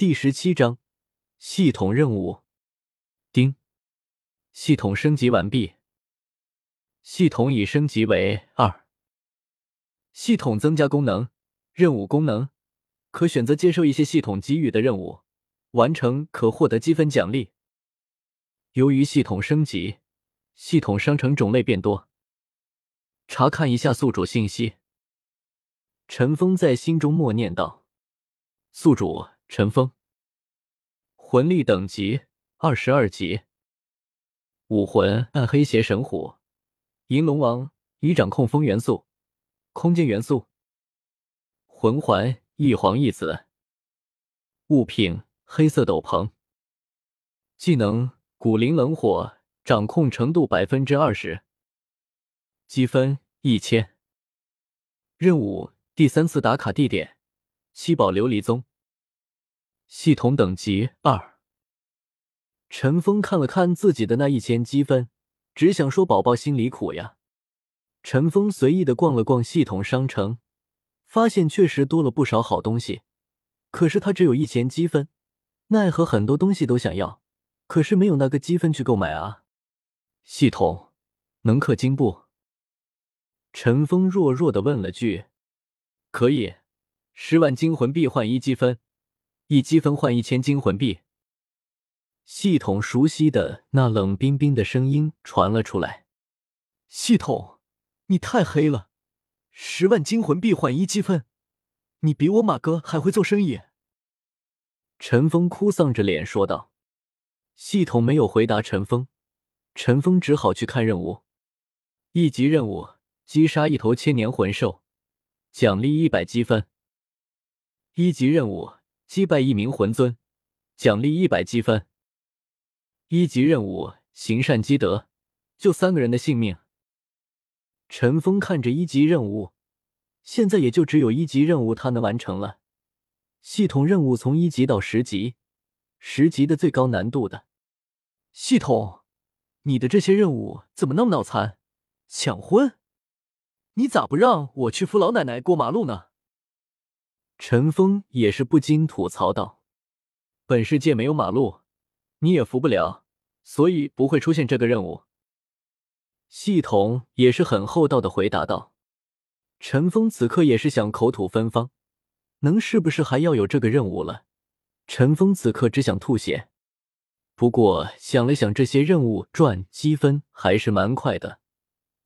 第十七章系统任务。丁，系统升级完毕。系统已升级为二。系统增加功能：任务功能，可选择接受一些系统给予的任务，完成可获得积分奖励。由于系统升级，系统商城种类变多。查看一下宿主信息。陈峰在心中默念道：“宿主陈峰，魂力等级二十二级，武魂暗黑邪神虎，银龙王已掌控风元素、空间元素。魂环一黄一紫，物品黑色斗篷。技能古灵冷火，掌控程度百分之二十，积分一千。任务。”第三次打卡地点：七宝琉璃宗。系统等级二。陈峰看了看自己的那一千积分，只想说：“宝宝心里苦呀。”陈峰随意的逛了逛系统商城，发现确实多了不少好东西。可是他只有一千积分，奈何很多东西都想要，可是没有那个积分去购买啊。系统能氪金不？陈峰弱弱的问了句。可以，十万金魂币换一积分，一积分换一千金魂币。系统熟悉的那冷冰冰的声音传了出来。系统，你太黑了！十万金魂币换一积分，你比我马哥还会做生意。陈峰哭丧着脸说道。系统没有回答陈峰，陈峰只好去看任务。一级任务：击杀一头千年魂兽。奖励一百积分。一级任务：击败一名魂尊，奖励一百积分。一级任务：行善积德，救三个人的性命。陈峰看着一级任务，现在也就只有一级任务他能完成了。系统任务从一级到十级，十级的最高难度的。系统，你的这些任务怎么那么脑残？抢婚？你咋不让我去扶老奶奶过马路呢？陈峰也是不禁吐槽道：“本世界没有马路，你也扶不了，所以不会出现这个任务。”系统也是很厚道的回答道。陈峰此刻也是想口吐芬芳，能是不是还要有这个任务了？陈峰此刻只想吐血。不过想了想，这些任务赚积分还是蛮快的。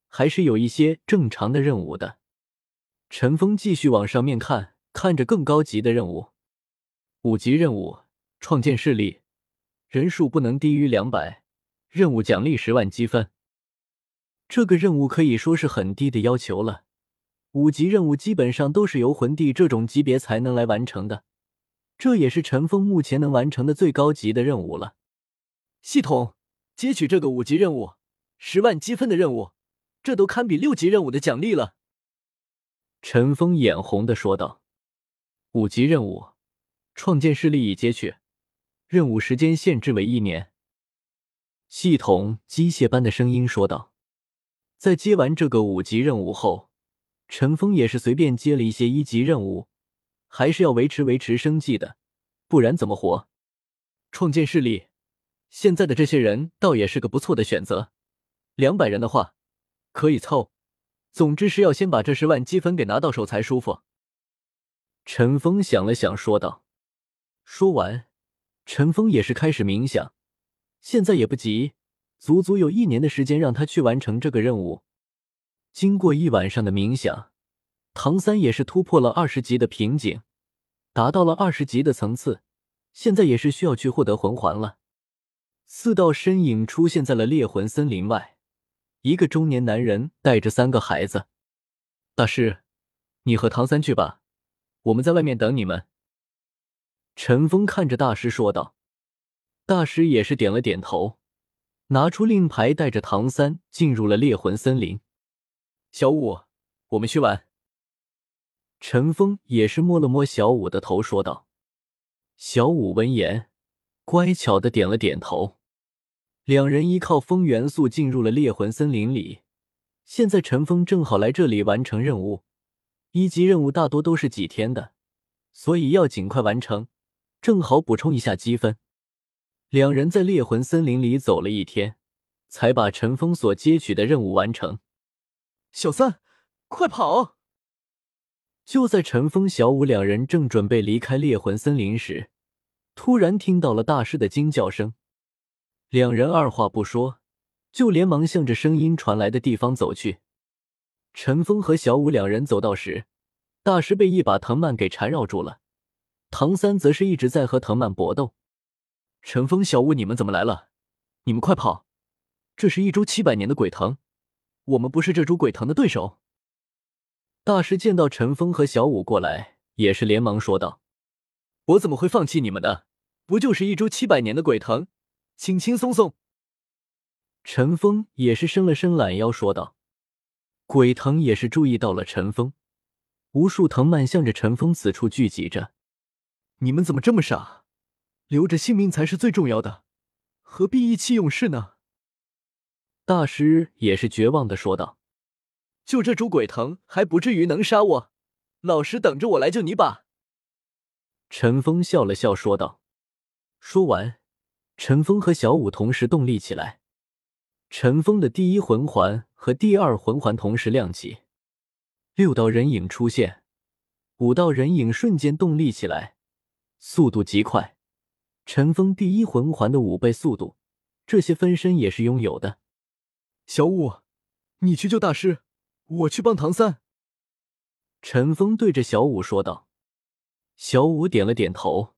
还是有一些正常的任务的。陈峰继续往上面看，看着更高级的任务。五级任务：创建势力，人数不能低于两百，任务奖励十万积分。这个任务可以说是很低的要求了。五级任务基本上都是由魂帝这种级别才能来完成的，这也是陈峰目前能完成的最高级的任务了。系统，接取这个五级任务，十万积分的任务。这都堪比六级任务的奖励了。陈峰眼红的说道：“五级任务，创建势力已接取，任务时间限制为一年。”系统机械般的声音说道。在接完这个五级任务后，陈峰也是随便接了一些一级任务，还是要维持维持生计的，不然怎么活？创建势力，现在的这些人倒也是个不错的选择，两百人的话。可以凑，总之是要先把这十万积分给拿到手才舒服。陈峰想了想，说道。说完，陈峰也是开始冥想。现在也不急，足足有一年的时间让他去完成这个任务。经过一晚上的冥想，唐三也是突破了二十级的瓶颈，达到了二十级的层次。现在也是需要去获得魂环了。四道身影出现在了猎魂森林外。一个中年男人带着三个孩子，大师，你和唐三去吧，我们在外面等你们。陈峰看着大师说道。大师也是点了点头，拿出令牌，带着唐三进入了猎魂森林。小五，我们去玩。陈峰也是摸了摸小五的头，说道。小五闻言，乖巧的点了点头。两人依靠风元素进入了猎魂森林里。现在陈峰正好来这里完成任务，一级任务大多都是几天的，所以要尽快完成。正好补充一下积分。两人在猎魂森林里走了一天，才把陈封所接取的任务完成。小三，快跑！就在陈峰、小五两人正准备离开猎魂森林时，突然听到了大师的惊叫声。两人二话不说，就连忙向着声音传来的地方走去。陈峰和小五两人走到时，大师被一把藤蔓给缠绕住了，唐三则是一直在和藤蔓搏斗。陈峰、小五，你们怎么来了？你们快跑！这是一株七百年的鬼藤，我们不是这株鬼藤的对手。大师见到陈峰和小五过来，也是连忙说道：“我怎么会放弃你们的？不就是一株七百年的鬼藤，轻轻松松。”陈峰也是伸了伸懒腰，说道：“鬼藤也是注意到了陈峰，无数藤蔓向着陈峰此处聚集着。你们怎么这么傻？留着性命才是最重要的，何必意气用事呢？”大师也是绝望的说道。就这株鬼藤还不至于能杀我，老师等着我来救你吧。陈峰笑了笑说道。说完，陈峰和小五同时动力起来。陈峰的第一魂环和第二魂环同时亮起，六道人影出现，五道人影瞬间动力起来，速度极快。尘封第一魂环的五倍速度，这些分身也是拥有的。小五，你去救大师。我去帮唐三。陈峰对着小五说道。小五点了点头，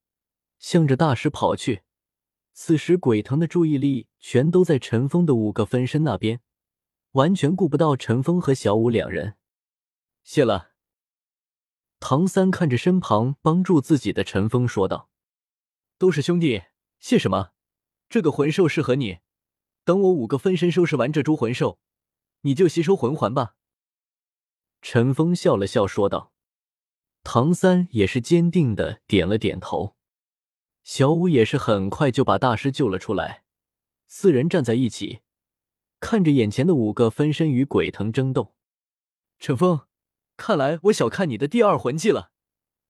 向着大师跑去。此时，鬼藤的注意力全都在陈峰的五个分身那边，完全顾不到陈峰和小五两人。谢了。唐三看着身旁帮助自己的陈峰说道：“都是兄弟，谢什么？这个魂兽适合你。等我五个分身收拾完这株魂兽，你就吸收魂环吧。”陈峰笑了笑，说道：“唐三也是坚定的点了点头。小五也是很快就把大师救了出来。四人站在一起，看着眼前的五个分身与鬼藤争斗。陈峰，看来我小看你的第二魂技了，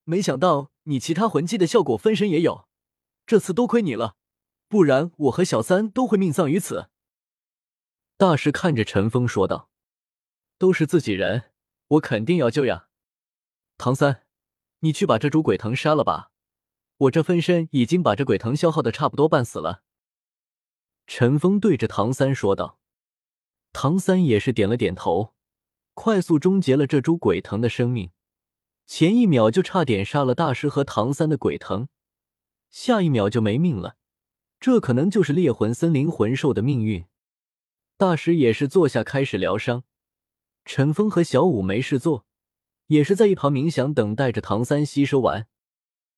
没想到你其他魂技的效果分身也有。这次多亏你了，不然我和小三都会命丧于此。”大师看着陈峰说道：“都是自己人。”我肯定要救呀，唐三，你去把这株鬼藤杀了吧，我这分身已经把这鬼藤消耗的差不多半死了。陈峰对着唐三说道。唐三也是点了点头，快速终结了这株鬼藤的生命。前一秒就差点杀了大师和唐三的鬼藤，下一秒就没命了。这可能就是猎魂森林魂兽的命运。大师也是坐下开始疗伤。陈峰和小五没事做，也是在一旁冥想，等待着唐三吸收完。